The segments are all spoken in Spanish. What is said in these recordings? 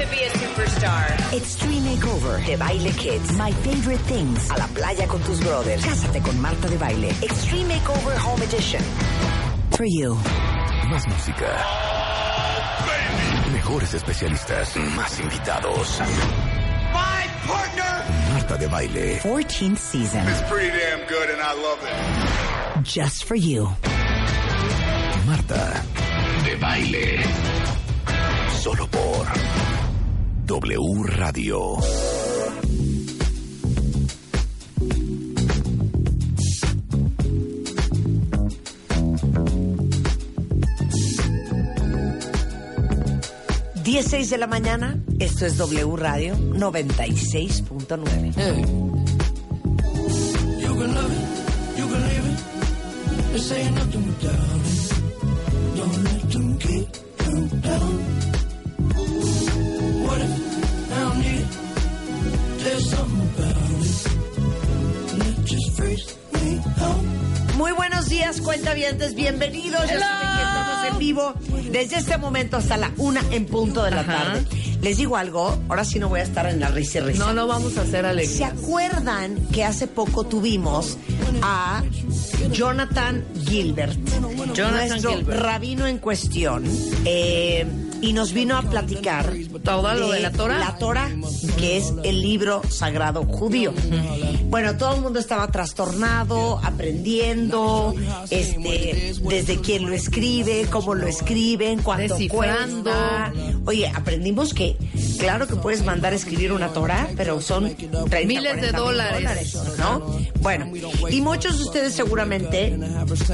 to be a superstar. Extreme Makeover de Baile Kids. My Favorite Things. A la playa con tus brothers. Cásate con Marta de Baile. Extreme Makeover Home Edition. For you. Más música. Mejores especialistas. Más invitados. My partner. Marta de Baile. 14th season. It's pretty damn good and I love it. Just for you. Marta de Baile. Solo por W Radio. Dieciséis de la mañana, esto es W Radio 96.9. You can love it, you can leave it. This ain't nothing without it. Días, cuentavientes, bienvenidos. Ya saben que estamos en vivo desde este momento hasta la una en punto de la Ajá. tarde. Les digo algo, ahora sí no voy a estar en la risa y risa. No, no vamos a hacer ¿Se alegría. acuerdan que hace poco tuvimos a Jonathan Gilbert, Jonathan nuestro Gilbert. rabino en cuestión, eh, y nos vino a platicar Todo lo de la Torah. La Torah, que es el libro sagrado judío. Bueno, todo el mundo estaba trastornado, aprendiendo, este, desde quién lo escribe, cómo lo escriben, cuánto cuesta. Oye, aprendimos que, claro que puedes mandar a escribir una Torah, pero son 30, Miles de 40 mil dólares. ¿no? Bueno, y muchos de ustedes seguramente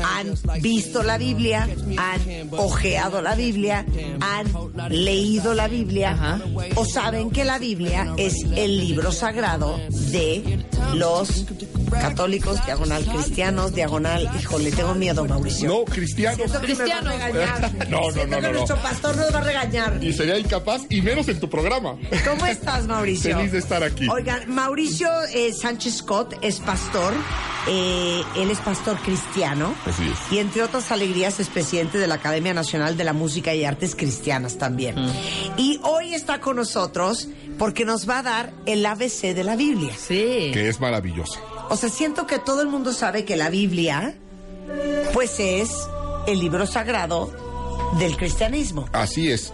han visto la Biblia, han ojeado la Biblia, han leído la Biblia Ajá. o saben que la Biblia es el libro sagrado de los católicos, diagonal cristianos, diagonal, híjole, tengo miedo, Mauricio. No, cristiano. Siento que me va a Cristiano. regañar. No, no, Siento no, que no, no. nuestro pastor nos va a regañar. Y sería incapaz, y menos en tu programa. ¿Cómo estás, Mauricio? Feliz de estar aquí. Oigan, Mauricio eh, Sánchez Scott es pastor. eh, él es pastor cristiano. Así es. Y entre otras alegrías es presidente de la Academia Nacional de la Música y Artes Cristianas también. Y hoy está con nosotros porque nos va a dar el ABC de la Biblia. Sí. Que es maravillosa. O sea, siento que todo el mundo sabe que la Biblia, pues es el libro sagrado del cristianismo. Así es.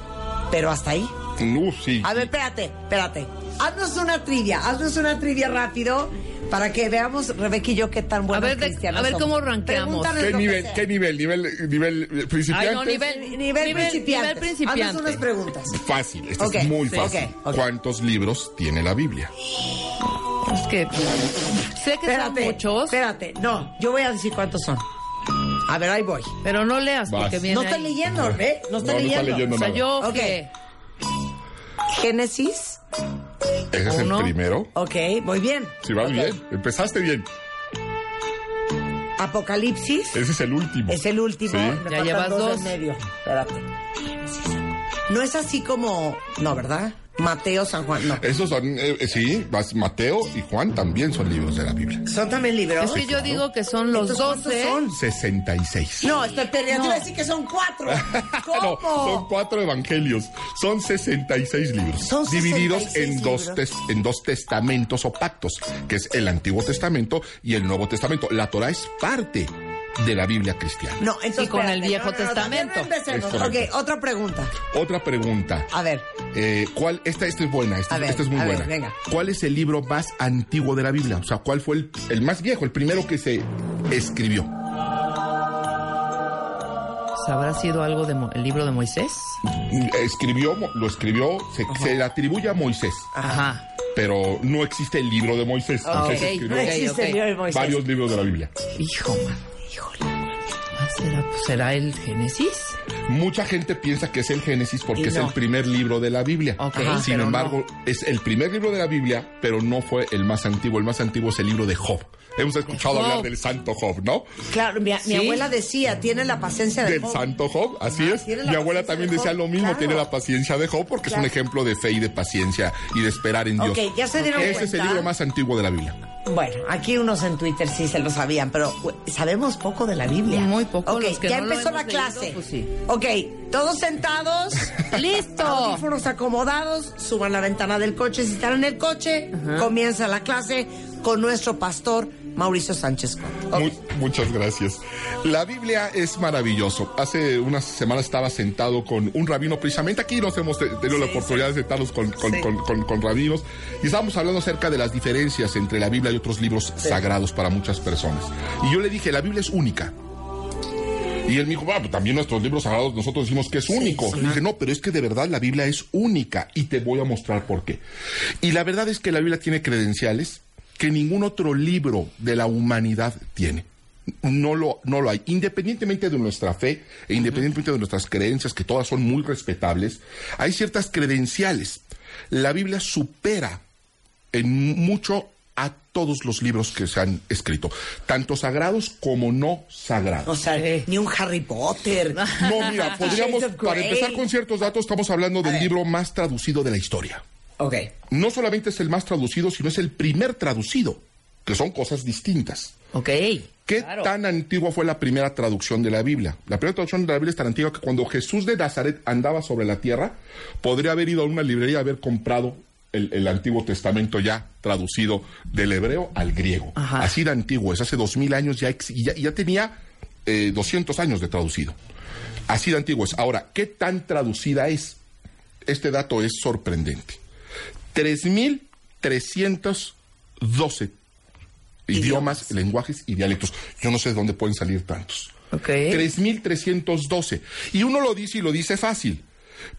Pero hasta ahí. Sí. A ver, espérate, espérate. Haznos una trivia, haznos una trivia rápido para que veamos, Rebeca y yo, qué tan buenos ver de- cristianos a ver somos. cómo. Pregúntanos ¿Qué nivel? ¿Qué nivel? ¿Nivel, nivel eh, principiante? Ay, no, nivel, Nivel, nivel, principiante. nivel principiante. Haznos unas preguntas. Fácil, esto es muy sí. fácil. ¿Cuántos libros tiene la Biblia? Es que sé que Espérate, son muchos, espérate. No, yo voy a decir cuántos son. A ver, ahí voy. pero no leas Vas. porque viene No está ahí. leyendo, ¿eh? No está No, no está leyendo. leyendo. O sea, nada. yo Ok. que Génesis, Ese es Uno. el primero. ok, muy bien. Si vas Ok. bien. Empezaste bien. Apocalipsis, Ese es el último. es el último. Sí. Me Ya llevas dos dos. en medio. Espérate. No es así como... No, ¿verdad? Mateo, San Juan, no. Esos son, eh, eh, sí, Mateo y Juan también son libros de la Biblia. ¿Son también libros? es que yo digo que son los Entonces, ¿cuántos 12. son? 66. No, estoy perdiendo. No. Decir que son cuatro. No, ¿Cómo? son cuatro evangelios. Son 66 libros. Son divididos 66 en dos, tes- en dos testamentos o pactos, que es el Antiguo Testamento y el Nuevo Testamento. La Torah es parte de la Biblia cristiana. No, entonces Y con el Viejo no, no, no, Testamento. no. Ok, otra pregunta. Otra pregunta. A ver, Eh, ¿cuál, esta, esta es buena, esta, A ver, esta es muy a ver, buena. venga. ¿Cuál es el libro más antiguo de la Biblia? O sea, ¿cuál fue el, el más viejo, el primero que se escribió? ¿Habrá sido algo del libro de Moisés? Escribió, lo escribió, se, se le atribuye a Moisés, Ajá. pero no existe el libro de Moisés. Ah, Moisés ok. escribió no existe ok. el libro de Moisés. varios libros de la Biblia. Hijo, man. Híjole. Ah, ¿Será, ¿Será el Génesis? Mucha gente piensa que es el Génesis porque es el primer libro de la Biblia. Sin pero embargo, es el primer libro de la Biblia, pero no fue el más antiguo. El más antiguo es el libro de Job. Hemos escuchado Job. hablar del santo Job, ¿no? Claro, mi, abuela decía, tiene la paciencia de Del Job. santo Job, así Ajá, es. Mi abuela también de decía lo mismo, claro. tiene la paciencia de Job porque Claro. es un ejemplo de fe y de paciencia y de esperar en Dios. Ok, ya se dieron Ese es el libro más antiguo de la Biblia. Bueno, aquí unos en Twitter sí se lo sabían, pero sabemos poco de la Biblia. Muy poco, Ok, los que ya no empezó la clase. leído, pues sí. Ok, todos sentados. ¡Listo! Audífonos acomodados, suban la ventana del coche. Si están en el coche, comienza la clase con nuestro pastor Mauricio Sánchez. Muchas gracias. La Biblia es maravilloso. Hace unas semanas estaba sentado con un rabino, precisamente aquí nos hemos te- tenido la oportunidad de sentarnos con, con, Sí. con- con- con rabinos y estábamos hablando acerca de las diferencias entre la Biblia y otros libros sagrados para muchas personas. Y yo le dije, la Biblia es única. Y él me dijo, bueno, también nuestros libros sagrados nosotros decimos que es único. Y dije, no, pero es que de verdad la Biblia es única y te voy a mostrar por qué. Y la verdad es que la Biblia tiene credenciales que ningún otro libro de la humanidad tiene. No lo, no lo hay. Independientemente de nuestra fe e independientemente de nuestras creencias, que todas son muy respetables, hay ciertas credenciales. La Biblia supera en mucho a todos los libros que se han escrito, tanto sagrados como no sagrados. O sea, ni un Harry Potter. No, mira, podríamos, para empezar con ciertos datos, estamos hablando del libro más traducido de la historia. Ok. No solamente es el más traducido, sino es el primer traducido, que son cosas distintas. Ok. ¿Qué Claro. tan antigua fue la primera traducción de la Biblia? La primera traducción de la Biblia es tan antigua que cuando Jesús de Nazaret andaba sobre la tierra, podría haber ido a una librería y haber comprado el, el Antiguo Testamento ya traducido del hebreo al griego. Ajá. Así de antiguo, es hace dos mil años ya, ex- ya, ya tenía eh, 200 años de traducido. Así de antiguo es. Ahora, ¿qué tan traducida es? Este dato es sorprendente. 3.312 idiomas, lenguajes y dialectos. Yo no sé de dónde pueden salir tantos. Ok. 3.312. Y uno lo dice y lo dice fácil.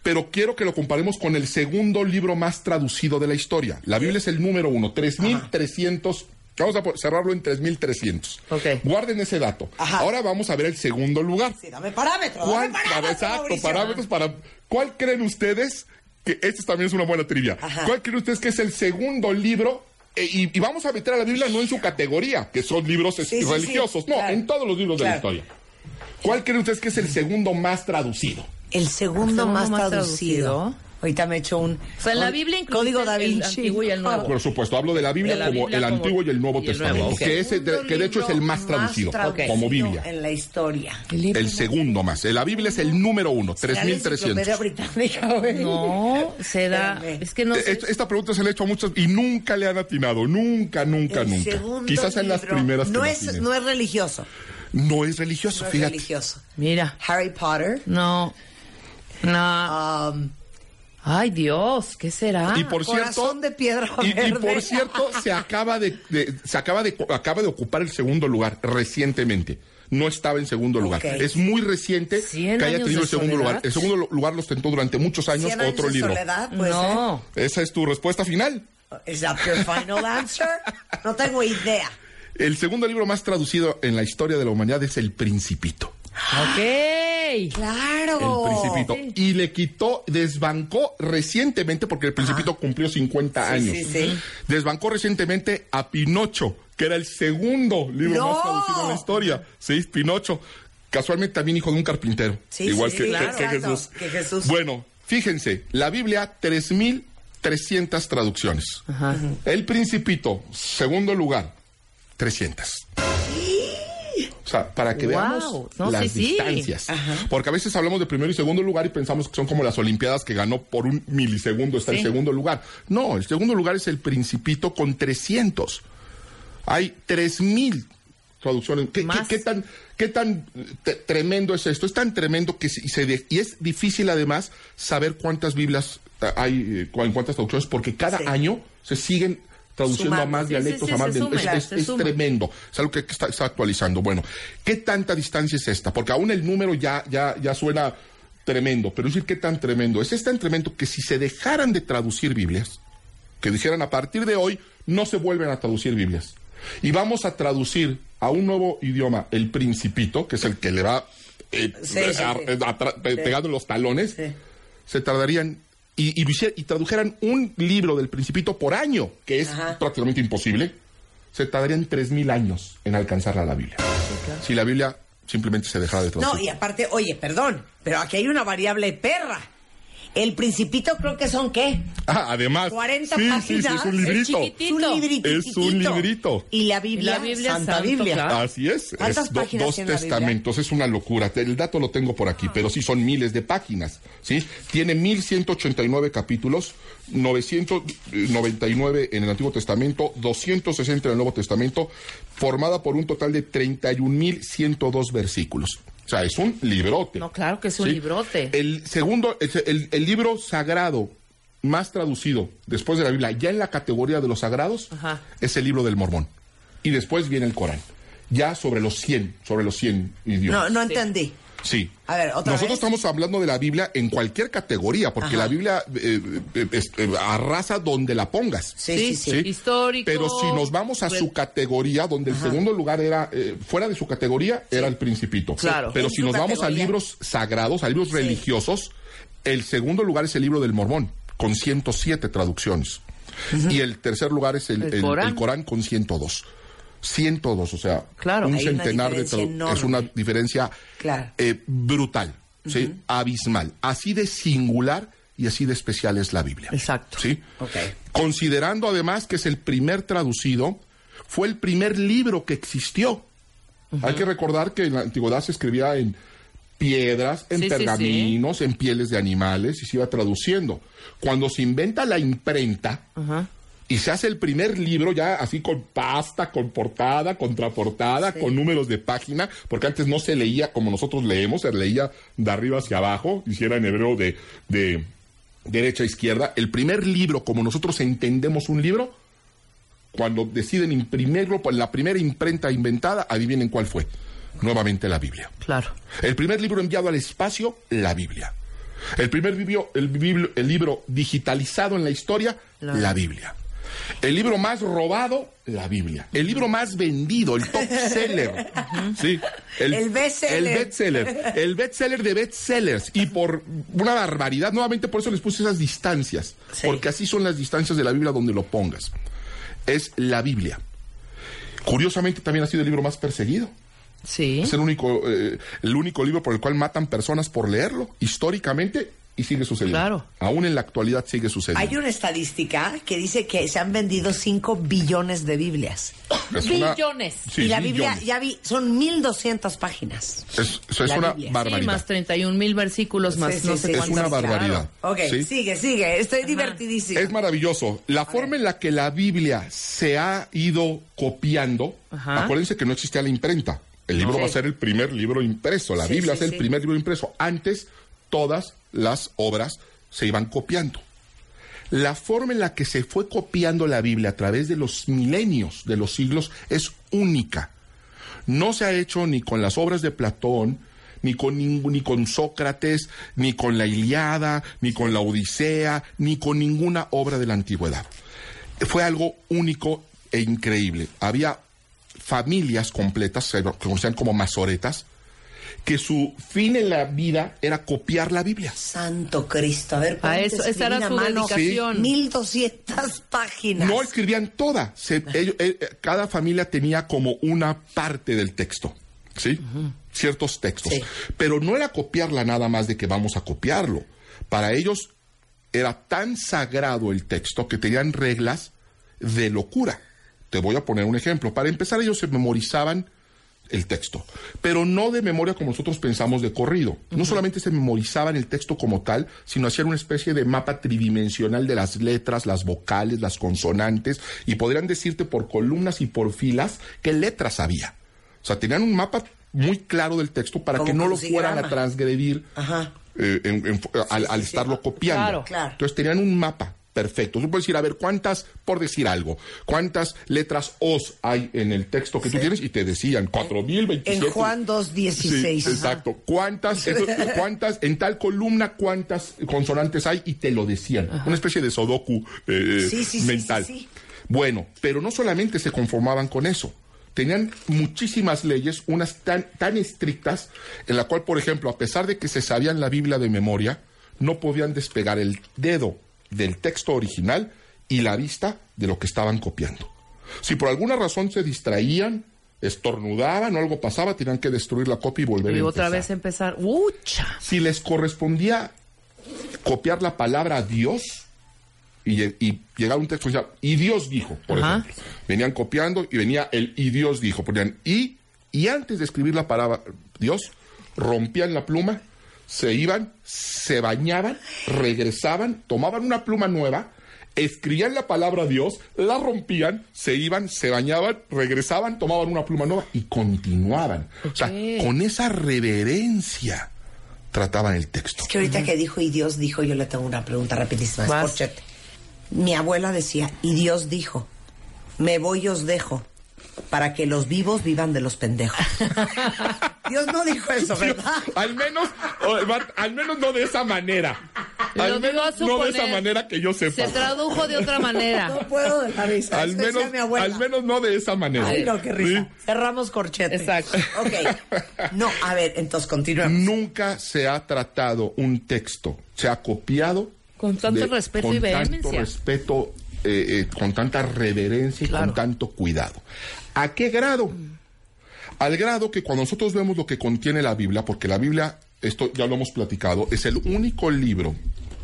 Pero quiero que lo comparemos con el segundo libro más traducido de la historia. La Biblia es el número uno, 3.300. Vamos a cerrarlo en 3.300. Ok. Guarden ese dato. Ajá. Ahora vamos a ver el segundo lugar. Sí, dame parámetros. ¿Cuál, Dame parámetros, exacto, Mauricio. parámetros para. ¿Cuál creen ustedes que este también es una buena trivia? Ajá. ¿Cuál creen ustedes que es el segundo libro? Eh, y, y vamos a meter a la Biblia no en su categoría, que son libros es- Sí, sí, sí, religiosos, no, claro. en todos los libros de la historia. ¿Cuál creen ustedes que es el segundo más traducido? El segundo, segundo más, más traducido. traducido. Ahorita me he hecho un. O sea, en la Biblia incluye Código Da el- el Vinci. Antiguo y el Nuevo. Por supuesto, hablo de la Biblia De la como Biblia el como- Antiguo y el Nuevo y el Testamento, Nuevo, ok. que, de- que de hecho es el más traducido, traducido como Biblia. En la historia. El segundo más. La Biblia es el número uno, ¿Será la 3.300. enciclopedia británica, güey? No, será. Es que no Eh, sé. Esta, pregunta se le ha hecho a muchos y nunca le han atinado. Nunca, nunca, El nunca. segundo Quizás en las primeras no es, no es religioso. No es religioso, No es fíjate. religioso. Mira. Harry Potter. No. No. um, Ay, Dios, ¿qué será? Y por cierto, Corazón de piedra y, por cierto, se acaba de, de- se acaba de acaba de ocupar el segundo lugar recientemente. No estaba en segundo lugar. Es muy reciente ¿Cien que haya tenido el segundo soledad? lugar. El segundo lu- lugar lo ostentó durante muchos años Cien años otro de libro. soledad, puede no. Esa es tu respuesta final. ¿Is that your final answer? No tengo idea. El segundo libro más traducido en la historia de la humanidad es El Principito. Ok. Claro. El Principito. Y le quitó, desbancó recientemente, porque el Principito cumplió 50 Sí, años. sí, sí. Desbancó recientemente a Pinocho, que era el segundo libro ¡No! más traducido en la historia. Sí, Pinocho. Casualmente también hijo de un carpintero. Sí, igual sí, que, sí, que- claro. que Jesús. que Jesús. Bueno, fíjense, la Biblia, 3.300 traducciones. Ajá. El Principito, segundo lugar, 300. O sea, para que Wow. veamos No, las sí, sí. distancias. Porque a veces hablamos de primero y segundo lugar y pensamos que son como las Olimpiadas que ganó por un milisegundo, está Sí. el segundo lugar. No, el segundo lugar es el Principito con 300. Hay 3000 traducciones. ¿Qué, qué- Más. qué tan, qué tan eh, tremendo es esto? Es tan tremendo que se, se de- y es difícil además saber cuántas Biblias eh, hay, eh, en cuántas traducciones, porque cada año se siguen traduciendo a más Sí, dialectos, sí, a más suman, es, es- es tremendo. Es algo que está, está actualizando. Bueno, ¿qué tanta distancia es esta? Porque aún el número ya, ya, ya suena tremendo, pero es decir, ¿qué tan tremendo? Es tan tremendo que si se dejaran de traducir Biblias, que dijeran a partir de hoy no se vuelven a traducir Biblias. Y vamos a traducir a un nuevo idioma el principito, que es el que le va eh, Sí, sí, a- sí. a- pe- pegando los talones, Sí. se tardarían y, y, hicie- y tradujeran un libro del principito por año, que es Ajá. prácticamente imposible, se tardarían tres mil años en alcanzar a la Biblia. Si la Biblia simplemente se dejara de traducir. No, y aparte, oye, perdón, pero aquí hay una variable perra. El Principito creo que son qué? Ah, además. 40 sí, sí, páginas. sí, es un librito. Es un librito. Es un librito. Y la Biblia, Y la Biblia Santa santo, Biblia. claro. Así es. ¿Cuántas es do- páginas dos tiene la Biblia? testamentos, es una locura. El dato lo tengo por aquí, pero sí son miles de páginas. ¿sí? Tiene 1189 capítulos, 999 en el Antiguo Testamento, 260 en el Nuevo Testamento, formada por un total de 31.102 versículos. O sea, es un librote. No, claro que es un ¿sí? librote. El segundo, el, el- el libro sagrado más traducido después de la Biblia, ya en la categoría de los sagrados, Ajá. es el libro del Mormón. Y después viene el Corán. Ya sobre los 100, sobre los 100 idiomas. No, no entendí. Sí. A ver, ¿otra Nosotros vez? estamos hablando de la Biblia en cualquier categoría, porque Ajá. la Biblia eh, eh, es- eh, arrasa donde la pongas. Sí, sí, sí. ¿sí? Histórico. Pero si nos vamos a su categoría, donde el segundo lugar era, eh, fuera de su categoría, era el Principito. Claro. Pero si nos vamos a libros sagrados, a libros religiosos, el segundo lugar es el libro del Mormón, con 107 traducciones. Y el tercer lugar es el, El el- Corán. el Corán con 102. 102, o sea, Claro. un centenar de enorme. Es una diferencia Claro. eh, brutal, ¿sí? abismal. Así de singular y así de especial es la Biblia. Exacto. ¿sí? Considerando además que es el primer traducido, fue el primer libro que existió. Hay que recordar que en la antigüedad se escribía en piedras, en Sí, sí, pergaminos, en pieles de animales y se iba traduciendo. Cuando se inventa la imprenta y se hace el primer libro ya así con pasta, con portada, contraportada, con números de página, porque antes no se leía como nosotros leemos, se leía de arriba hacia abajo, hiciera en hebreo de, de derecha a izquierda. El primer libro, como nosotros entendemos un libro, cuando deciden imprimirlo, pues la primera imprenta inventada, adivinen cuál fue. Nuevamente la Biblia. Claro. El primer libro enviado al espacio, la Biblia. El primer libro, el, el libro digitalizado en la historia, La- la Biblia. El libro más robado, la Biblia. El libro más vendido, el top seller. sí, El bestseller. El bestseller. El bestseller de bestsellers. Y por una barbaridad, nuevamente por eso les puse esas distancias. Sí. Porque así son las distancias de la Biblia donde lo pongas. Es la Biblia. Curiosamente también ha sido el libro más perseguido. Sí. Es el único, eh, el único libro por el cual matan personas por leerlo, históricamente, y sigue sucediendo. Claro. Aún en la actualidad sigue sucediendo. Hay una estadística que dice que se han vendido 5 billones de Biblias. Es una- Billones. Sí, y la Biblia, billones. ya vi, son 1200 páginas. Es, es la una Biblia. Sí, Sí, barbaridad. más 31 mil versículos, más Sí, no sí, sé sí. es una barbaridad. Ok, ¿sí? sigue, sigue. Estoy divertidísima. Es maravilloso. La forma en la que la Biblia se ha ido copiando, Ajá. acuérdense que no existía la imprenta. El libro Sí. va a ser el primer libro impreso. La Sí, Biblia sí, va a ser sí. el primer libro impreso. Antes, todas las obras se iban copiando. La forma en la que se fue copiando la Biblia a través de los milenios, de los siglos, es única. No se ha hecho ni con las obras de Platón, ni con, ni con Sócrates, ni con la Iliada, ni con la Odisea, ni con ninguna obra de la antigüedad. Fue algo único e increíble. Había familias completas, se conocían como masoretas, que su fin en la vida era copiar la Biblia. Santo Cristo. A ver, A ¿cuánto eso, esa era su dedicación. 1200 páginas. No escribían toda. Se- ellos- eh, eh, cada familia tenía como una parte del texto. ¿Sí? Ciertos textos. Sí. Pero no era copiarla nada más de que vamos a copiarlo. Para ellos era tan sagrado el texto que tenían reglas de locura. Te voy a poner un ejemplo. Para empezar, ellos se memorizaban el texto, pero no de memoria como nosotros pensamos de corrido. No solamente se memorizaban el texto como tal, sino hacían una especie de mapa tridimensional de las letras, las vocales, las consonantes, y podrían decirte por columnas y por filas qué letras había. O sea, tenían un mapa muy claro del texto para Como que no lo fueran a transgredir Ajá. eh, en- en- al, sí, estarlo copiando. Claro. Claro. Entonces tenían un mapa perfecto. Tú puedes decir, a ver, ¿cuántas, por decir algo, cuántas letras O's hay en el texto que tú tienes? Y te decían, 4027. En Juan 2.16. Sí, exacto. ¿Cuántas, eso- cuántas, en tal columna, cuántas consonantes hay? Y te lo decían. Una especie de sodoku eh, Sí, sí, sí, mental. Bueno, pero no solamente se conformaban con eso. Tenían muchísimas leyes, unas tan, tan estrictas, en la cual, por ejemplo, a pesar de que se sabían la Biblia de memoria, no podían despegar el dedo del texto original y la vista de lo que estaban copiando. Si por alguna razón se distraían, estornudaban o algo pasaba, tenían que destruir la copia y volver Y a otra empezar. vez empezar. ¡Ucha! Si les correspondía copiar la palabra Dios y, y llegar a un texto y y Dios dijo, por Ajá. ejemplo. Venían copiando y venía el y Dios dijo. Ponían y, y antes de escribir la palabra Dios, rompían la pluma, se iban, se bañaban, regresaban, tomaban una pluma nueva, escribían la palabra Dios, la rompían, se iban, se bañaban, regresaban, tomaban una pluma nueva y continuaban. O sea, con esa reverencia trataban el texto. Es que ahorita que dijo y Dios dijo, yo le tengo una pregunta rapidísima. Mi abuela decía, y Dios dijo, me voy y os dejo para que los vivos vivan de los pendejos. Dios no dijo eso, ¿verdad? Al menos, al menos no de esa manera. Al menos no de esa manera que yo sepa. Se tradujo de otra manera. No puedo de la risa. Al menos, mi abuela. al menos no de esa manera. Ay, no, qué risa. ¿Sí? Cerramos corchete. Exacto. Ok. No, a ver, entonces continuemos. Nunca se ha tratado un texto, se ha copiado. Con tanto respeto con y vehemencia. tanto respeto, eh, eh, con tanta reverencia y Claro. con tanto cuidado. ¿A qué grado? Al grado que cuando nosotros vemos lo que contiene la Biblia, porque la Biblia, esto ya lo hemos platicado, es el único libro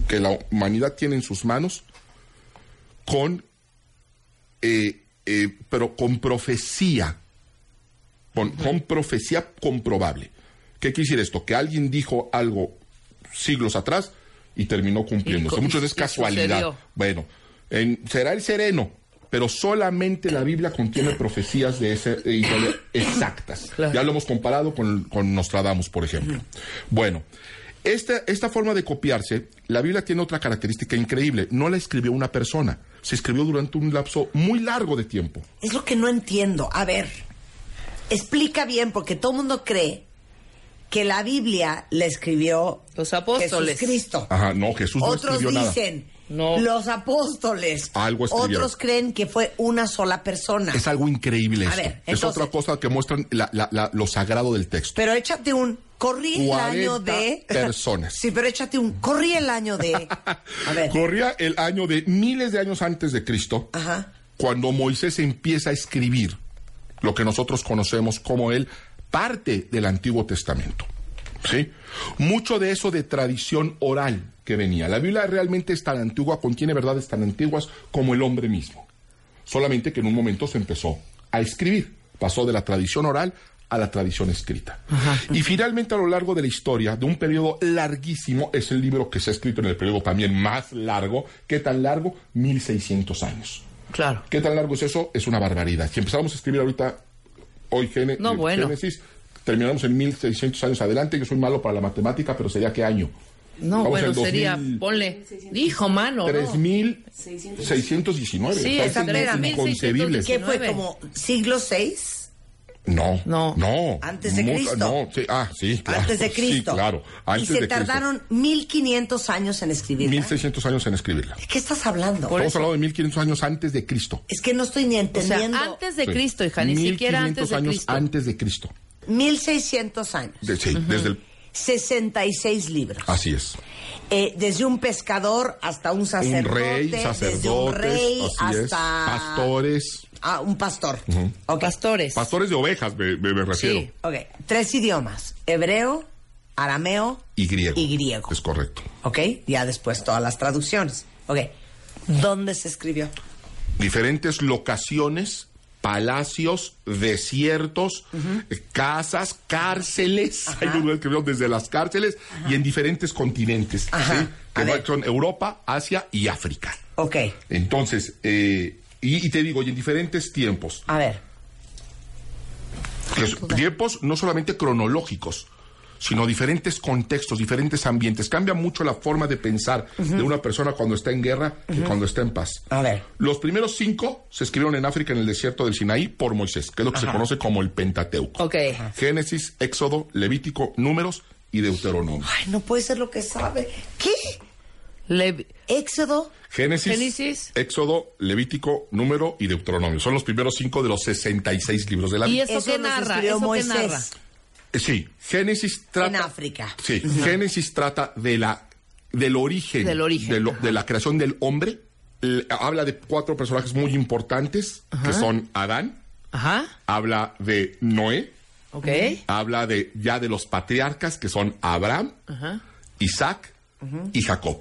que la humanidad tiene en sus manos con, eh, eh, pero con profecía, con, con profecía comprobable. ¿Qué quiere decir esto? Que alguien dijo algo siglos atrás y terminó cumpliéndose. Y Muchas veces casualidad. sucedió. Bueno, en- será el sereno, pero solamente la Biblia contiene profecías de ese índole exactas. Claro. Ya lo hemos comparado con, con Nostradamus, por ejemplo. Bueno, esta, esta forma de copiarse, la Biblia tiene otra característica increíble. No la escribió una persona, se escribió durante un lapso muy largo de tiempo. Es lo que no entiendo. A ver, explica bien, porque todo el mundo cree que la Biblia la escribió Los apóstoles. Jesucristo. Ajá, no, Jesús no Otros escribió nada. No. los apóstoles. Algo escribieron. Otros creen que fue una sola persona. Es algo increíble A esto. ver, es entonces- otra cosa que muestran la- la- la- lo sagrado del texto. Pero échate un corrí el 40 año de personas. Sí, pero échate un corrí el año de A ver. Corría el año de miles de años antes de Cristo, Ajá. cuando Moisés empieza a escribir lo que nosotros conocemos como el parte del Antiguo Testamento. ¿Sí? Mucho de eso de tradición oral que venía. La Biblia realmente es tan antigua, contiene verdades tan antiguas como el hombre mismo. Solamente que en un momento se empezó a escribir. Pasó de la tradición oral a la tradición escrita. Y finalmente a lo largo de la historia, de un periodo larguísimo, es el libro que se ha escrito en el periodo también más largo. ¿Qué tan largo? 1600 años. Claro. ¿Qué tan largo es eso? Es una barbaridad. Si empezamos a escribir ahorita, hoy No, bueno. Génesis, terminamos en 1600 años adelante. Yo soy malo para la matemática, pero sería qué año? No, Vamos bueno, en 2000, sería, ponle, dijo mano, ¿no? 3619. Sí, espérame. inconcebible. ¿Qué fue 19. como siglo VI? No, No. no. Antes de Cristo. No, sí, ah, sí, claro. Antes de Cristo. Sí, claro. Antes y se de Cristo. tardaron 1500 años en escribirla. 1600 años en escribirla. ¿De qué estás hablando? Por Estamos hablando de 1500 años antes de Cristo. Es que no estoy ni O sea, entendiendo. antes de Sí. Cristo, hija, ni siquiera 1500 antes de años Cristo. antes de Cristo. 1600 años. De- sí, desde el, 66 libros. así es. Eh, desde un pescador hasta un Un sacerdote. rey, desde sacerdotes, un rey así es. hasta. Pastores. Ah, un pastor. Ok. Pastores. Pastores de ovejas, me, me- me refiero. Sí. Ok. Tres idiomas: hebreo, arameo Y griego. y griego. Es correcto. Ok. Ya después todas las traducciones. Ok. ¿Dónde se escribió? Diferentes locaciones, palacios, desiertos, casas, cárceles. Hay lugares que veo desde las cárceles y en diferentes continentes. Ajá. Que son Europa, Asia y África. Ok. Entonces, eh, y, y te digo, y en diferentes tiempos. A ver. que es- tiempos no solamente cronológicos, sino diferentes contextos, diferentes ambientes. Cambia mucho la forma de pensar de una persona cuando está en guerra que cuando está en paz. A ver. Los primeros cinco se escribieron en África, en el desierto del Sinaí, por Moisés, que es lo que se conoce como el Pentateuco. Ok. Génesis, Éxodo, Levítico, Números y Deuteronomio. Ay, no puede ser lo que sabe. ¿Qué? Le- Éxodo. Génesis, Génesis. Éxodo, Levítico, Número y Deuteronomio. Son los primeros cinco de los 66 libros de la ¿Y Biblia. eso, Eso qué nos narra? ¿Eso qué Moisés. narra? Sí, Génesis trata. En África. Sí, Génesis trata de la, del origen. Del origen, De, lo- ajá. de la creación del hombre. Habla de cuatro personajes muy importantes, que son Adán, Ajá. habla de Noé, Ok. habla de ya de los patriarcas, que son Abraham, Ajá. Isaac y Jacob.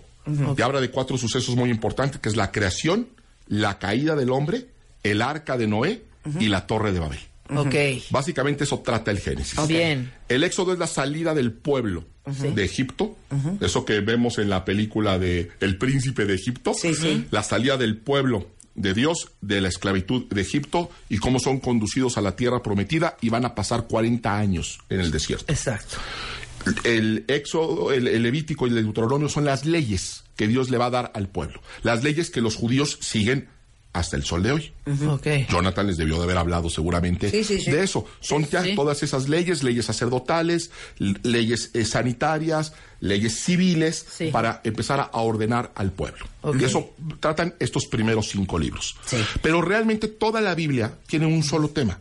Y habla de cuatro sucesos muy importantes, que es la creación, la caída del hombre, el arca de Noé y la torre de Babel. Ok. Básicamente eso trata el Génesis. Bien. El éxodo es la salida del pueblo de Egipto, eso que vemos en la película de El príncipe de Egipto, Sí, sí. la salida del pueblo de Dios de la esclavitud de Egipto y cómo son conducidos a la tierra prometida y van a pasar 40 años en el desierto. Exacto. El éxodo, el, el levítico y el deuteronomio son las leyes que Dios le va a dar al pueblo, las leyes que los judíos siguen hasta el sol de hoy. Jonathan les debió de haber hablado seguramente Sí, sí, sí. de eso. Son ya todas esas leyes, leyes sacerdotales, leyes eh, sanitarias, leyes civiles, para empezar a, a ordenar al pueblo. Ok. Y eso tratan estos primeros cinco libros. Pero realmente toda la Biblia tiene un solo tema,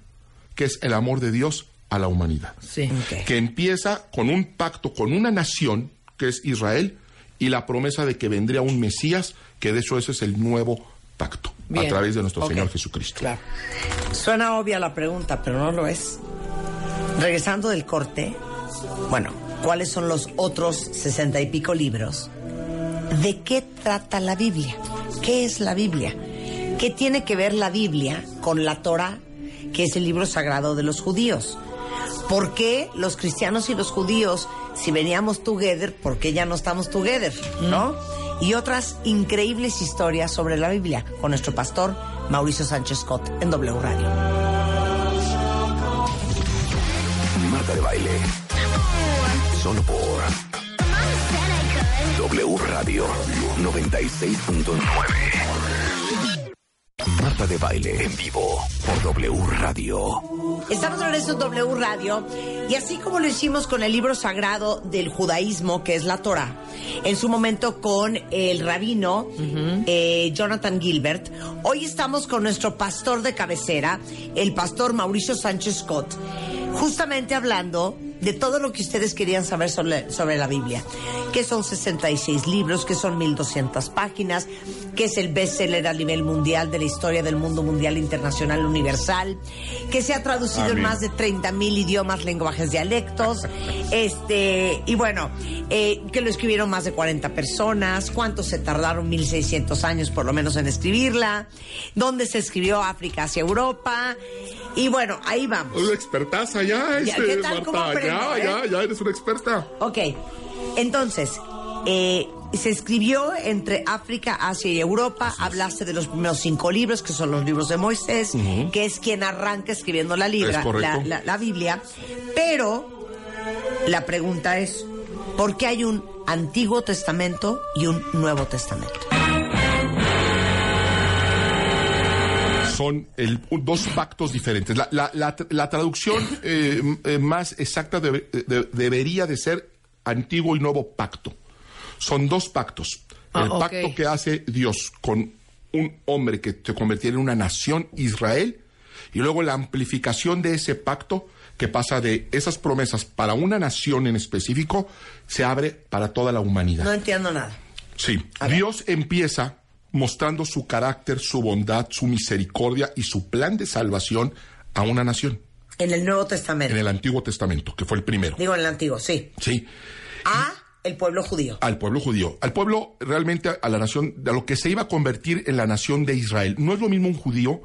que es el amor de Dios a la humanidad. Sí. Ok. Que empieza con un pacto con una nación, que es Israel, y la promesa de que vendría un Mesías, que de hecho ese es el nuevo pacto, Bien. a través de nuestro Ok. Señor Jesucristo. Claro. Suena obvia la pregunta, pero no lo es. Regresando del corte, bueno, ¿cuáles son los otros sesenta y pico libros? ¿De qué trata la Biblia? ¿Qué es la Biblia? ¿Qué tiene que ver la Biblia con la Torah, que es el libro sagrado de los judíos? ¿Por qué los cristianos y los judíos, si veníamos together, por qué ya no estamos together? ¿No? Y otras increíbles historias sobre la Biblia con nuestro pastor Mauricio Sánchez Scott en W Radio. Marta de baile. Solo por W Radio 96.9. Marta de baile en vivo por W Radio. Estamos en W Radio y así como lo hicimos con el libro sagrado del judaísmo, que es la Torah, en su momento con el rabino eh, Jonathan Gilbert, hoy estamos con nuestro pastor de cabecera, el pastor Mauricio Sánchez Scott, justamente hablando de todo lo que ustedes querían saber sobre, sobre la Biblia, que son 66 libros, que son 1200 páginas, que es el bestseller a nivel mundial de la historia del mundo mundial, internacional, universal, que se ha traducido en más de 30 mil idiomas, lenguajes, dialectos, este, y bueno, eh, que lo escribieron más de 40 personas, cuántos se tardaron 1600 años por lo menos en escribirla, dónde se escribió África hacia Europa, y bueno, ahí vamos. Una expertaza ya, este, ¿qué tal? ¿Cómo Marta. Ya, eh? ya, ya eres una experta. Ok, entonces, eh, se escribió entre África, Asia y Europa. Hablaste de los primeros cinco libros, que son los libros de Moisés, que es quien arranca escribiendo la, libra, Es correcto. la, la- la Biblia. Pero la pregunta es, ¿por qué hay un Antiguo Testamento y un Nuevo Testamento? Son el- dos pactos diferentes. La, la- la- la traducción eh, eh, más exacta de- debería de ser antiguo y nuevo pacto. Son dos pactos. Ah, el pacto que hace Dios con un hombre que se convirtiera en una nación, Israel, y luego la amplificación de ese pacto que pasa de esas promesas para una nación en específico, se abre para toda la humanidad. No entiendo nada. Sí. Dios empieza mostrando su carácter, su bondad, su misericordia y su plan de salvación a una nación En el Nuevo Testamento. en el Antiguo Testamento, que fue el primero. Digo en el Antiguo, sí. Sí, A el pueblo judío. al pueblo judío, al pueblo realmente a la nación, a lo que se iba a convertir en la nación de Israel. No es lo mismo un judío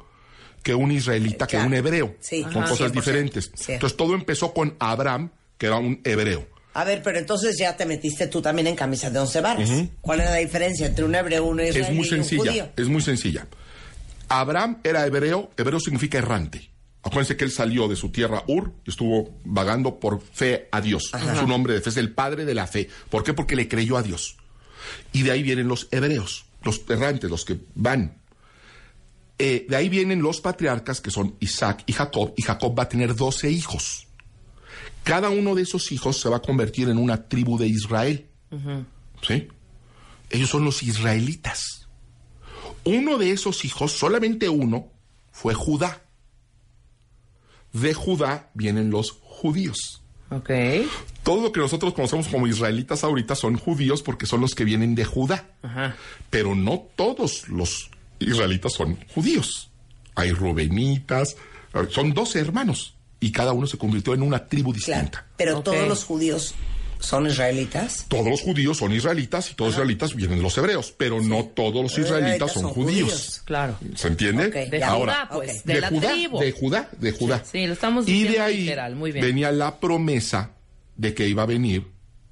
que un israelita, que un hebreo. Sí. Son Ajá. cosas 100%. diferentes. Entonces todo empezó con Abraham, que era un hebreo. A ver, pero entonces ya te metiste tú también en camisa de once varas. ¿Cuál es la diferencia entre un hebreo, un israelí Es muy y un sencilla, judío? es muy sencilla. Abraham era hebreo, hebreo significa errante. Acuérdense que él salió de su tierra Ur y estuvo vagando por fe a Dios. Su nombre de fe es el padre de la fe. ¿Por qué? Porque le creyó a Dios. Y de ahí vienen los hebreos, los errantes, los que van. Eh, de ahí vienen los patriarcas que son Isaac y Jacob, y Jacob va a tener 12 hijos. Cada uno de esos hijos se va a convertir en una tribu de Israel. ¿Sí? Ellos son los israelitas. Uno de esos hijos, solamente uno, fue Judá. De Judá vienen los judíos. Ok. Todo lo que nosotros conocemos como israelitas ahorita son judíos porque son los que vienen de Judá. Ajá. Pero no todos los israelitas son judíos. Hay rubenitas, son 12 hermanos y cada uno se convirtió en una tribu Claro, distinta. pero todos los judíos ¿Son israelitas? Todos los judíos son israelitas y todos los israelitas vienen de los hebreos, pero no todos los israelitas son, judíos. Claro. ¿Se entiende? De ya. Judá, pues, de, la Judá, tribu. de Judá, de Judá. Sí, lo estamos y diciendo de ahí literal, muy bien. venía la promesa de que iba a venir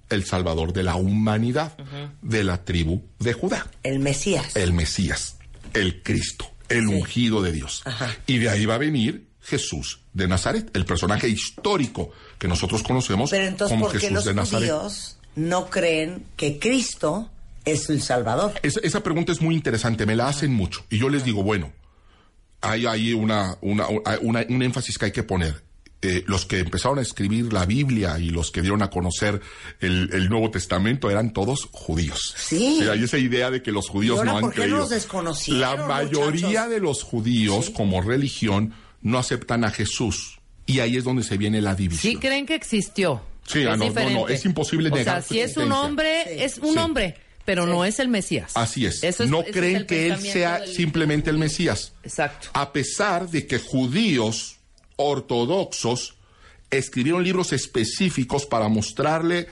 el Salvador de la humanidad, de la tribu de Judá, El Mesías. el Mesías, el Cristo, el ungido de Dios. Ajá. Y de ahí va a venir Jesús de Nazaret, el personaje histórico que nosotros conocemos Pero entonces, como ¿por qué Jesús los de Nazaret. judíos no creen que Cristo es el Salvador? Esa, esa pregunta es muy interesante, me la hacen mucho. Y yo les digo, bueno, hay ahí una, una, una- un énfasis que hay que poner. Eh, los que empezaron a escribir la Biblia y los que dieron a conocer el, el Nuevo Testamento eran todos judíos. Sí. hay esa idea de que los judíos ¿Y ahora no han por qué creído. los desconocieron, la mayoría muchachos? de los judíos, Sí. como religión, no aceptan a Jesús. Y ahí es donde se viene la división. Sí creen que existió. Sí, Es ah, no, no, no, es imposible o negar sea, su si es un hombre, es un Sí. hombre, pero no es el Mesías. Así es. Eso no es creen que él sea del- simplemente el Mesías. Exacto. A pesar de que judíos ortodoxos escribieron libros específicos para mostrarle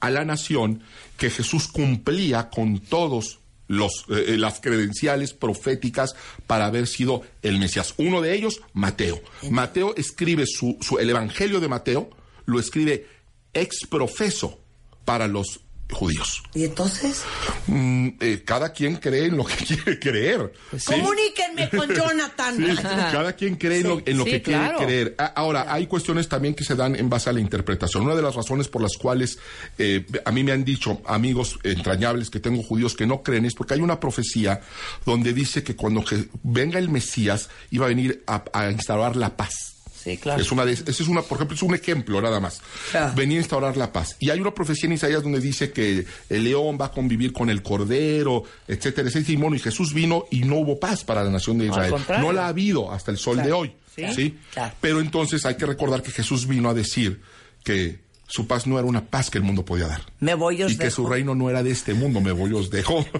a la nación que Jesús cumplía con todos los, eh, las credenciales proféticas para haber sido el Mesías. Uno de ellos, Mateo. Mateo escribe su, su- el Evangelio de Mateo, lo escribe ex profeso para los judíos. ¿Y entonces? Mm, eh, cada quien cree en lo que quiere creer. Pues ¿sí? Comuníquenme con Jonathan. Sí, cada quien cree en lo, en lo Sí, que claro. quiere creer. A- Ahora, hay cuestiones también que se dan en base a la interpretación. Una de las razones por las cuales eh, a mí me han dicho amigos entrañables que tengo judíos que no creen es porque hay una profecía donde dice que cuando Je- venga el Mesías iba a venir a, a instaurar la paz. Sí, claro. Es una de, es una, por ejemplo, es un ejemplo nada más. Ah. Venía a instaurar la paz. Y hay una profecía en Isaías donde dice que el león va a convivir con el cordero, etcétera, etcétera. Y, bueno, y Jesús vino y no hubo paz para la nación de Israel. No la ha habido hasta el sol de hoy. Sí. ¿sí? Claro. Pero entonces hay que recordar que Jesús vino a decir que su paz no era una paz que el mundo podía dar. Me voy, os y que su reino no era de este mundo, me voy, os dejo.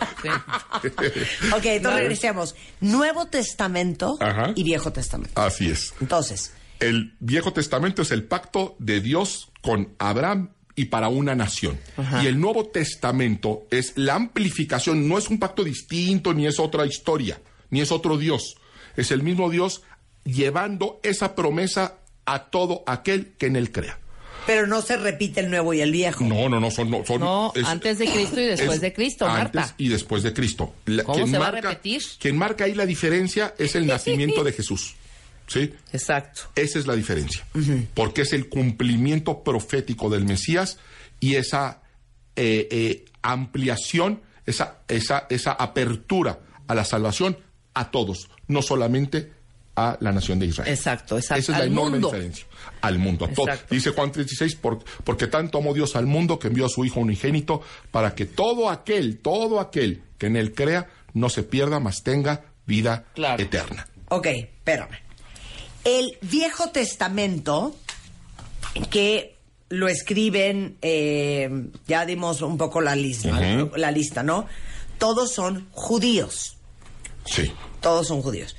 Ok, entonces regresemos. Nuevo Testamento Ajá. y Viejo Testamento. Así es. Entonces, El Viejo Testamento es el pacto de Dios con Abraham y para una nación. Y el Nuevo Testamento es la amplificación, no es un pacto distinto, ni es otra historia, ni es otro Dios. Es el mismo Dios llevando esa promesa a todo aquel que en él crea. pero no se repite el nuevo y el viejo. No, no, no, son... No, son- No, es- antes de Cristo y después es de Cristo, antes Marta. y después de Cristo. La- ¿Cómo quien se va a repetir? Quien marca ahí la diferencia es el nacimiento de Jesús. ¿Sí? Exacto. Esa es la diferencia. Porque es el cumplimiento profético del Mesías y esa eh, eh, ampliación, esa, esa, esa apertura a la salvación a todos, no solamente a la nación de Israel. Exacto, exacto. Esa es la Al enorme mundo. diferencia. Al mundo, a todo. Exacto. Dice Juan 36, por- porque tanto amó Dios al mundo que envió a su Hijo unigénito para que todo aquel, todo aquel que en él crea, no se pierda, mas tenga vida Claro. eterna. Ok, espérame. El Viejo Testamento, que lo escriben, eh, ya dimos un poco la lista, la lista, ¿no? Todos son judíos. Sí. Todos son judíos.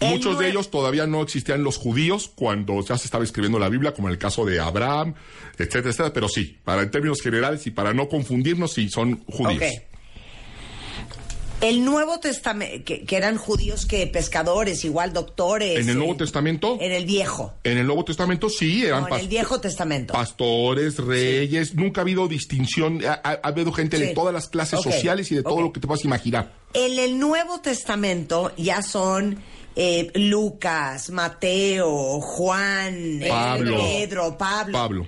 Muchos de ellos todavía no existían los judíos cuando ya se estaba escribiendo la Biblia, como en el caso de Abraham, etcétera, etcétera. Pero sí, para en términos generales y para no confundirnos, sí, son judíos. Ok. El Nuevo Testamento, que, que eran judíos que pescadores, igual doctores. En el Nuevo eh, Testamento, En el Viejo. en el Nuevo Testamento sí eran No, en el Viejo Testamento. pastores, reyes. Nunca ha habido distinción. Ha, ha- ha habido gente Sí. de todas las clases sociales y de todo lo que te puedas imaginar. En el Nuevo Testamento ya son eh, Lucas, Mateo, Juan, eh, Pablo. Pedro, Pablo. Pablo.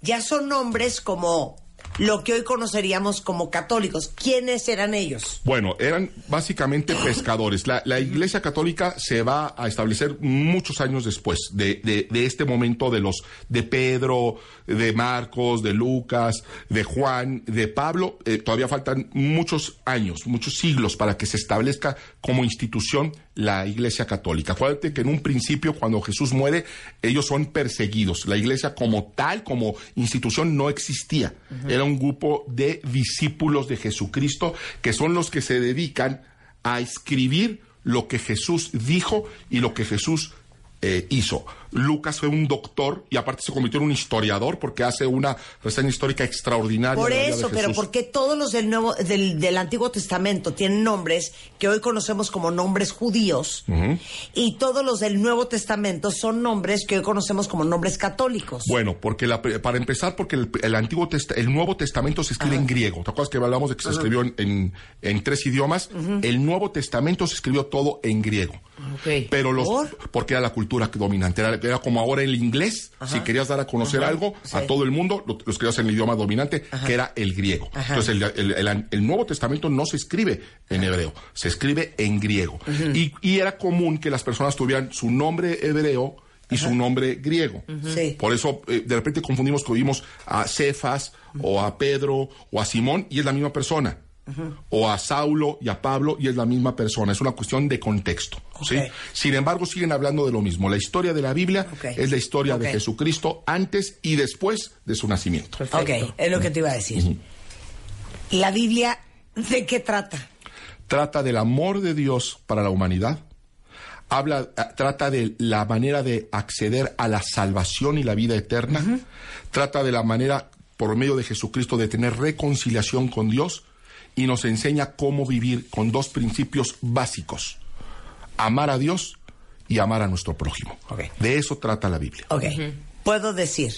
Ya son nombres como lo que hoy conoceríamos como católicos. ¿Quiénes eran ellos? Bueno, eran básicamente pescadores. La, Iglesia Católica se va a establecer muchos años después de, de- de este momento de los de Pedro, de Marcos, de Lucas, de Juan, de Pablo. Eh, todavía faltan muchos años, muchos siglos para que se establezca como institución la Iglesia Católica. Acuérdate que en un principio, cuando Jesús muere, ellos son perseguidos. La Iglesia como tal, como institución, no existía. Era un grupo de discípulos de Jesucristo que son los que se dedican a escribir lo que Jesús dijo y lo que Jesús eh, hizo. Lucas fue un doctor y aparte se convirtió en un historiador porque hace una reseña histórica extraordinaria. Por de eso, pero Jesús. ¿por qué todos los del, nuevo, del, del Antiguo Testamento tienen nombres que hoy conocemos como nombres judíos y todos los del Nuevo Testamento son nombres que hoy conocemos como nombres católicos? Bueno, porque la- para empezar, porque el, el antiguo Testa- el Nuevo Testamento se escribe en griego. ¿Te acuerdas que hablamos de que se escribió en, en- en tres idiomas? El Nuevo Testamento se escribió todo en griego. Ok. Pero los, ¿Por? porque era la cultura dominante, era, era como ahora el inglés, si querías dar a conocer algo a todo el mundo, lo, lo escribías en el idioma dominante, que era el griego. Entonces el, el- el- el Nuevo Testamento no se escribe en hebreo, se escribe en griego. y, y era común que las personas tuvieran su nombre hebreo y su nombre griego. Sí. Por eso eh, de repente confundimos que oímos a Cefas o a Pedro o a Simón y es la misma persona. O a Saulo y a Pablo y es la misma persona. Es una cuestión de contexto. ¿sí? Sin embargo, siguen hablando de lo mismo. La historia de la Biblia es la historia de Jesucristo antes y después de su nacimiento. Perfecto. Ok, es lo que te iba a decir. La Biblia, ¿de qué trata? Trata del amor de Dios para la humanidad. Habla, eh, trata de la manera de acceder a la salvación y la vida eterna. Trata de la manera, por medio de Jesucristo, de tener reconciliación con Dios. Y nos enseña cómo vivir con dos principios básicos. Amar a Dios y amar a nuestro prójimo. De eso trata la Biblia. Ok, puedo decir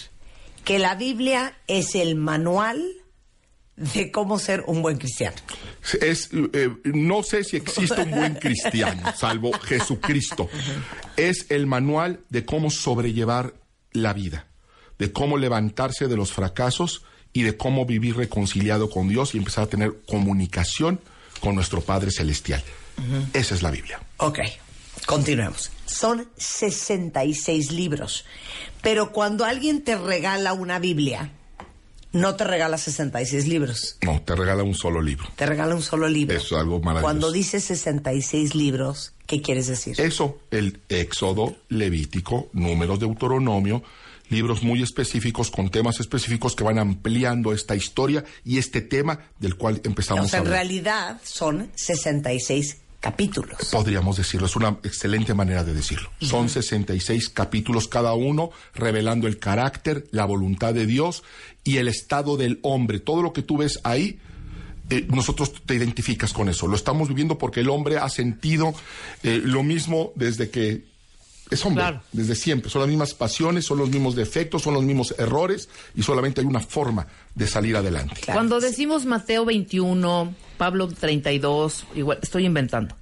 que la Biblia es el manual de cómo ser un buen cristiano. Es, eh, no sé si existe un buen cristiano, salvo Jesucristo. Es el manual de cómo sobrellevar la vida, de cómo levantarse de los fracasos y de cómo vivir reconciliado con Dios y empezar a tener comunicación con nuestro Padre Celestial. Esa es la Biblia. Ok, continuemos. Son 66 libros, pero cuando alguien te regala una Biblia, no te regala 66 libros, No, te regala un solo libro. te regala un solo libro. Eso es algo maravilloso. Cuando dice 66 libros, ¿qué quieres decir? Eso, el Éxodo, Levítico, Números, Deuteronomio, libros muy específicos con temas específicos que van ampliando esta historia y este tema del cual empezamos o sea, a en realidad son 66 capítulos. Podríamos decirlo, es una excelente manera de decirlo. Son 66 capítulos cada uno revelando el carácter, la voluntad de Dios y el estado del hombre. Todo lo que tú ves ahí, eh, nosotros te identificas con eso. Lo estamos viviendo porque el hombre ha sentido eh, lo mismo desde que es hombre, Claro. desde siempre. Son las mismas pasiones, son los mismos defectos, son los mismos errores y solamente hay una forma de salir adelante. Claro. Cuando decimos Mateo 21, Pablo 32, igual, estoy inventando.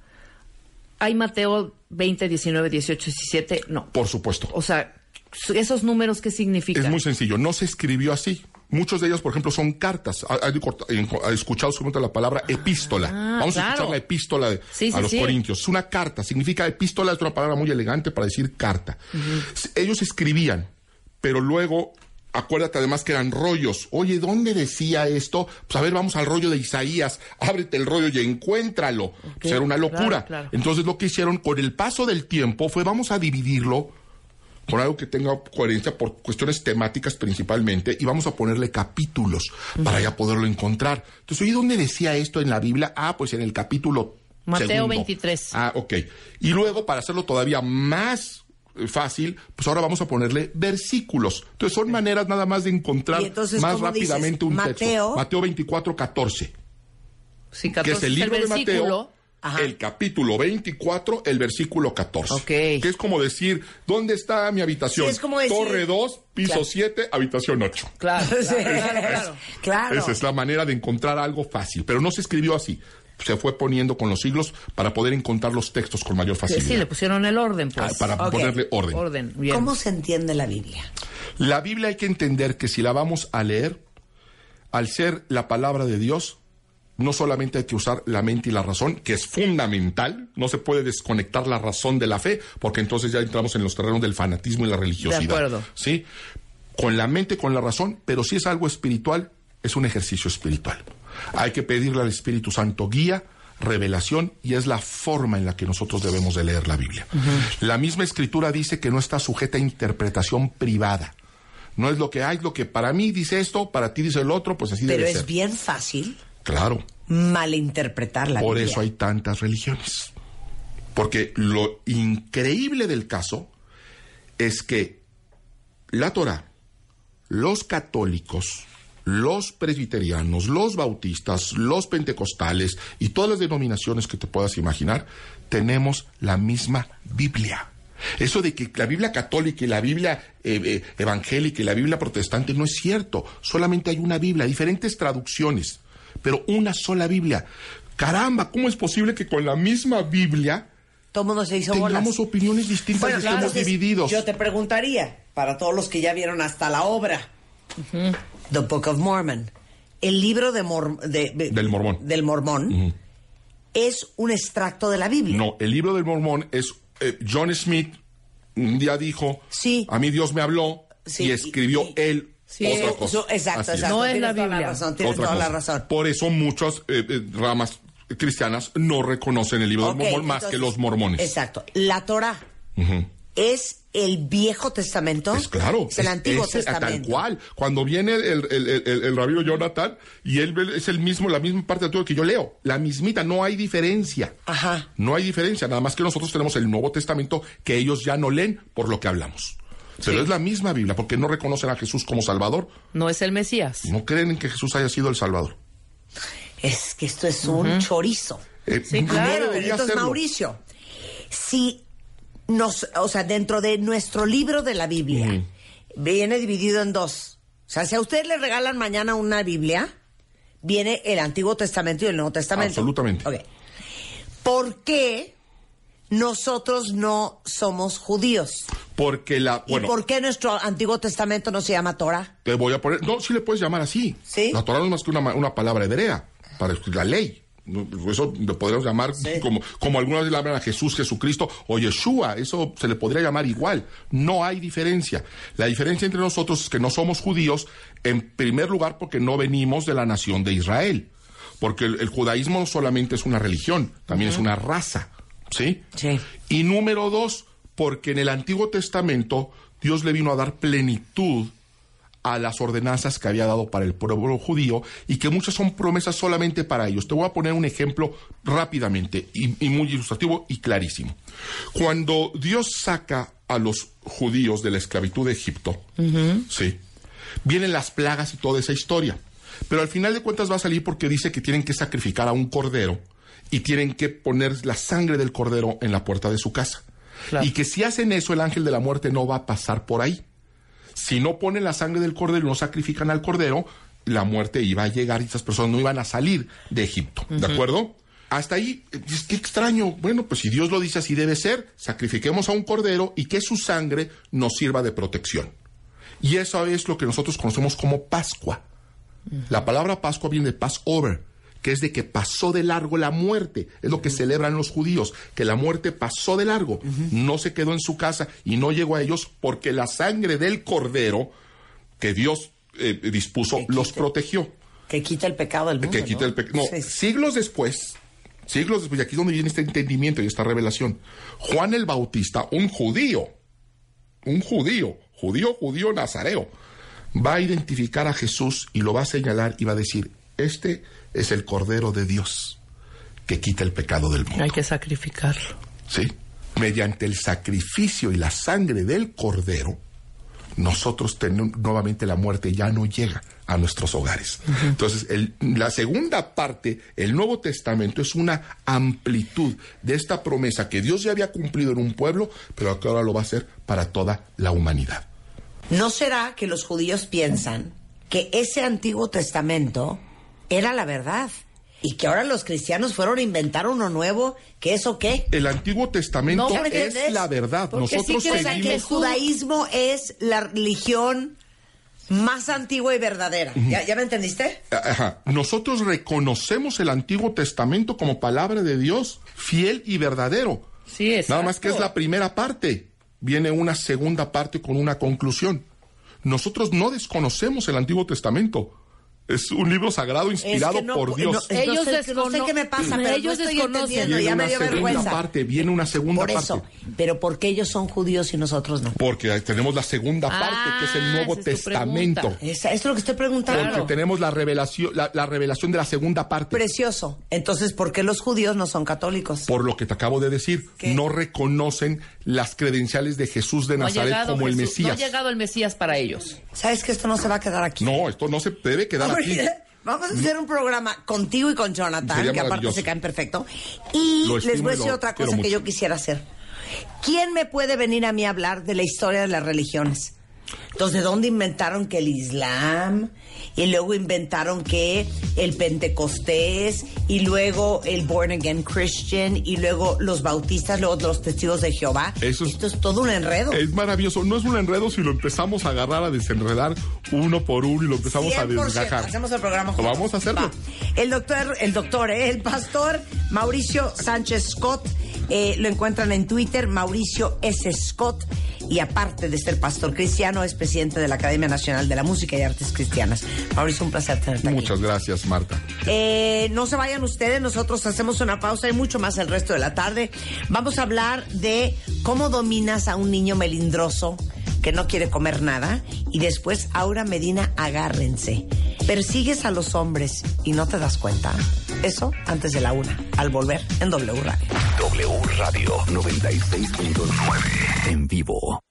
¿Hay Mateo 20, 19, 18, 17? No. Por supuesto. O sea, ¿esos números qué significan? Es muy sencillo, no se escribió así. Muchos de ellos, por ejemplo, son cartas. Ha, ha- ha escuchado seguramente la palabra epístola. Ah, Vamos a escuchar la epístola de- Sí, sí, a los sí. corintios. Es una carta. Significa epístola, es una palabra muy elegante para decir carta. Ellos escribían, pero luego, acuérdate además que eran rollos. Oye, ¿dónde decía esto? Pues a ver, vamos al rollo de Isaías. Ábrete el rollo y encuéntralo. Pues era una locura. Claro, claro. Entonces lo que hicieron con el paso del tiempo fue vamos a dividirlo con algo que tenga coherencia por cuestiones temáticas principalmente y vamos a ponerle capítulos para ya poderlo encontrar. Entonces, oye, ¿dónde decía esto en la Biblia? Ah, pues en el capítulo Mateo segundo. 23. Ah, ok. Y luego, para hacerlo todavía más fácil, pues ahora vamos a ponerle versículos. Entonces, son maneras nada más de encontrar entonces, más rápidamente un Mateo- texto. Mateo 24, 14 Sí, que es 14 el libro de. Mateo, Ajá. el capítulo 24, el versículo 14. Ok. Que es como decir, ¿dónde está mi habitación? Sí, es como decir- Torre 2, piso Claro. 7, habitación 8. Claro, claro, Sí. claro. Esa es la manera de encontrar algo fácil, pero no se escribió así. Se fue poniendo con los siglos para poder encontrar los textos con mayor facilidad. sí, le pusieron el orden, pues. Ah, para ponerle orden. Orden, bien. ¿Cómo se entiende la Biblia? La Biblia hay que entender que si la vamos a leer, al ser la palabra de Dios, no solamente hay que usar la mente y la razón, que es fundamental, no se puede desconectar la razón de la fe, porque entonces ya entramos en los terrenos del fanatismo y la religiosidad. De acuerdo. ¿Sí? Con la mente, con la razón, pero si es algo espiritual, es un ejercicio espiritual. Hay que pedirle al Espíritu Santo guía, revelación y es la forma en la que nosotros debemos de leer la Biblia. La misma escritura dice que no está sujeta a interpretación privada. No es lo que hay, lo que para mí dice esto, para ti dice el otro, pues así Pero debe es bien fácil Claro, malinterpretar la por Biblia. eso hay tantas religiones. Porque lo increíble del caso es que la Torah, los católicos, los presbiterianos, los bautistas, los pentecostales y todas las denominaciones que te puedas imaginar, tenemos la misma Biblia. Eso de que la Biblia católica y la Biblia eh, eh, evangélica y la Biblia protestante no es cierto. Solamente hay una Biblia, diferentes traducciones, pero una sola Biblia. Caramba, ¿cómo es posible que con la misma Biblia Todo el mundo se hizo tengamos bolas. opiniones distintas Bueno, y estemos entonces, divididos? Yo te preguntaría, para todos los que ya vieron hasta la obra, The Book of Mormon, el libro de Mor- de- de- Del Mormón. del Mormón, es un extracto de la Biblia. No, el libro del Mormón es eh, John Smith un día dijo, Sí. a mí Dios me habló Sí, y escribió y- y- él Sí, otra Su- cosa. su- exacto, exacto. No es la toda Biblia. razón, tienes Otra toda la razón. Por eso muchas eh, eh, ramas cristianas no reconocen el libro Ok, del Mormón más entonces, que los mormones. Exacto. La Torah es el Viejo Testamento. Es claro, Es el Antiguo Testamento. tal cual. Cuando viene el, el, el, el- el rabino Jonathan y él es el mismo, la misma parte de todo que yo leo, la mismita, no hay diferencia. Ajá. No hay diferencia, nada más que nosotros tenemos el Nuevo Testamento que ellos ya no leen por lo que hablamos. Pero Sí. es la misma Biblia, porque no reconocen a Jesús como Salvador, No es el Mesías. no creen en que Jesús haya sido el Salvador. Es que esto es un chorizo. Eh, Sí, no claro. Entonces. Mauricio, si nos, o sea, dentro de nuestro libro de la Biblia, viene dividido en dos. O sea, si a usted le regalan mañana una Biblia, viene el Antiguo Testamento y el Nuevo Testamento. Absolutamente. Ok. ¿Por qué nosotros no somos judíos? Porque la, bueno, ¿Y por qué nuestro Antiguo Testamento no se llama Torah? te voy a poner, no, sí le puedes llamar así. ¿Sí? La Torah no es más que una, una palabra hebrea, para la ley. Eso le podríamos llamar Sí. como, como algunas veces le hablan a Jesús, Jesucristo o Yeshua. Eso se le podría llamar igual. No hay diferencia. La diferencia entre nosotros es que no somos judíos, en primer lugar, porque no venimos de la nación de Israel. Porque el, el judaísmo no solamente es una religión, también es una raza. ¿Sí? Sí. Y número dos, porque en el Antiguo Testamento Dios le vino a dar plenitud a las ordenanzas que había dado para el pueblo judío y que muchas son promesas solamente para ellos. Te voy a poner un ejemplo rápidamente y, y muy ilustrativo y clarísimo. Cuando Dios saca a los judíos de la esclavitud de Egipto, sí, vienen las plagas y toda esa historia. Pero al final de cuentas va a salir porque dice que tienen que sacrificar a un cordero y tienen que poner la sangre del cordero en la puerta de su casa. Claro. Y que si hacen eso, el ángel de la muerte no va a pasar por ahí. Si no ponen la sangre del cordero y no sacrifican al cordero, la muerte iba a llegar y esas personas no iban a salir de Egipto. ¿De acuerdo? Hasta ahí, es que extraño. Bueno, pues si Dios lo dice así debe ser, sacrifiquemos a un cordero y que su sangre nos sirva de protección. Y eso es lo que nosotros conocemos como Pascua. La palabra Pascua viene de Passover, que es de que pasó de largo la muerte. Es lo que celebran los judíos, que la muerte pasó de largo, no se quedó en su casa y no llegó a ellos porque la sangre del cordero que Dios eh, dispuso Que los protegió. Que quita el pecado del mundo. Que quita ¿no? el pecado. No, Sí. siglos después, siglos después, y aquí es donde viene este entendimiento y esta revelación. Juan el Bautista, un judío, un judío, judío, judío nazareo, va a identificar a Jesús y lo va a señalar y va a decir, este es el Cordero de Dios que quita el pecado del mundo. Hay que sacrificarlo. ¿sí? Mediante el sacrificio y la sangre del cordero, nosotros tenemos nuevamente la muerte ya no llega a nuestros hogares. Entonces, el- la segunda parte, el Nuevo Testamento, es una amplitud de esta promesa que Dios ya había cumplido en un pueblo, pero que ahora lo va a hacer para toda la humanidad. ¿No será que los judíos piensan que ese Antiguo Testamento era la verdad? Y que ahora los cristianos fueron a inventar uno nuevo, ¿que eso qué? El Antiguo Testamento No, ¿me es la verdad. Porque sí Nosotros sea, que el judaísmo es la religión más antigua y verdadera. ¿Ya, ¿Ya me entendiste? Ajá. Nosotros reconocemos el Antiguo Testamento como palabra de Dios, fiel y verdadero. Sí, exacto. Nada más que es la primera parte. Viene una segunda parte con una conclusión. Nosotros no desconocemos el Antiguo Testamento. Es un libro sagrado inspirado Es que no- por Dios. no- no Ellos sé- no sé qué me pasa, pero ellos no estoy desconocen. entendiendo, viene ya me una dio segunda vergüenza. parte, viene una segunda Por parte. eso, pero ¿por qué ellos son judíos y nosotros no? Porque tenemos la segunda Ah, parte, que es el Nuevo esa es tu Testamento. Esa- eso es lo que estoy preguntando. Porque tenemos la revelación, la, la revelación de la segunda parte. Precioso. Entonces, ¿por qué los judíos no son católicos? por lo que te acabo de decir, ¿Qué? no reconocen las credenciales de Jesús de No Nazaret como el Mesías. No ha llegado el Mesías para ellos. ¿Sabes que esto no se va a quedar aquí? No, esto no se debe quedar Vamos a hacer un programa contigo y con Jonathan, que aparte se caen perfecto. Y les voy a decir otra cosa que mucho. yo quisiera hacer. ¿Quién me puede venir a mí a hablar de la historia de las religiones? Entonces, ¿de dónde inventaron que el Islam? Y luego inventaron que el Pentecostés, y luego el Born Again Christian, y luego los bautistas, luego los testigos de Jehová. Eso es- Esto es todo un enredo. Es maravilloso. No es un enredo si lo empezamos a agarrar, a desenredar uno por uno y lo empezamos a 100%. desgajar. Hacemos el programa juntos. Vamos a hacerlo. Va. El doctor, el doctor, ¿eh? el pastor Mauricio Sánchez Scott, eh, lo encuentran en Twitter, Mauricio S. Scott, y aparte de ser pastor cristiano, es presidente de la Academia Nacional de la Música y Artes Cristianas. Mauricio, un placer tenerte aquí. Muchas gracias, Marta. Eh, no se vayan ustedes, nosotros hacemos una pausa y mucho más el resto de la tarde. Vamos a hablar de cómo dominas a un niño melindroso que no quiere comer nada y después Aura Medina, agárrense. Persigues a los hombres y no te das cuenta. Eso antes de la una, al volver en W Radio. W Radio 96.9 en vivo.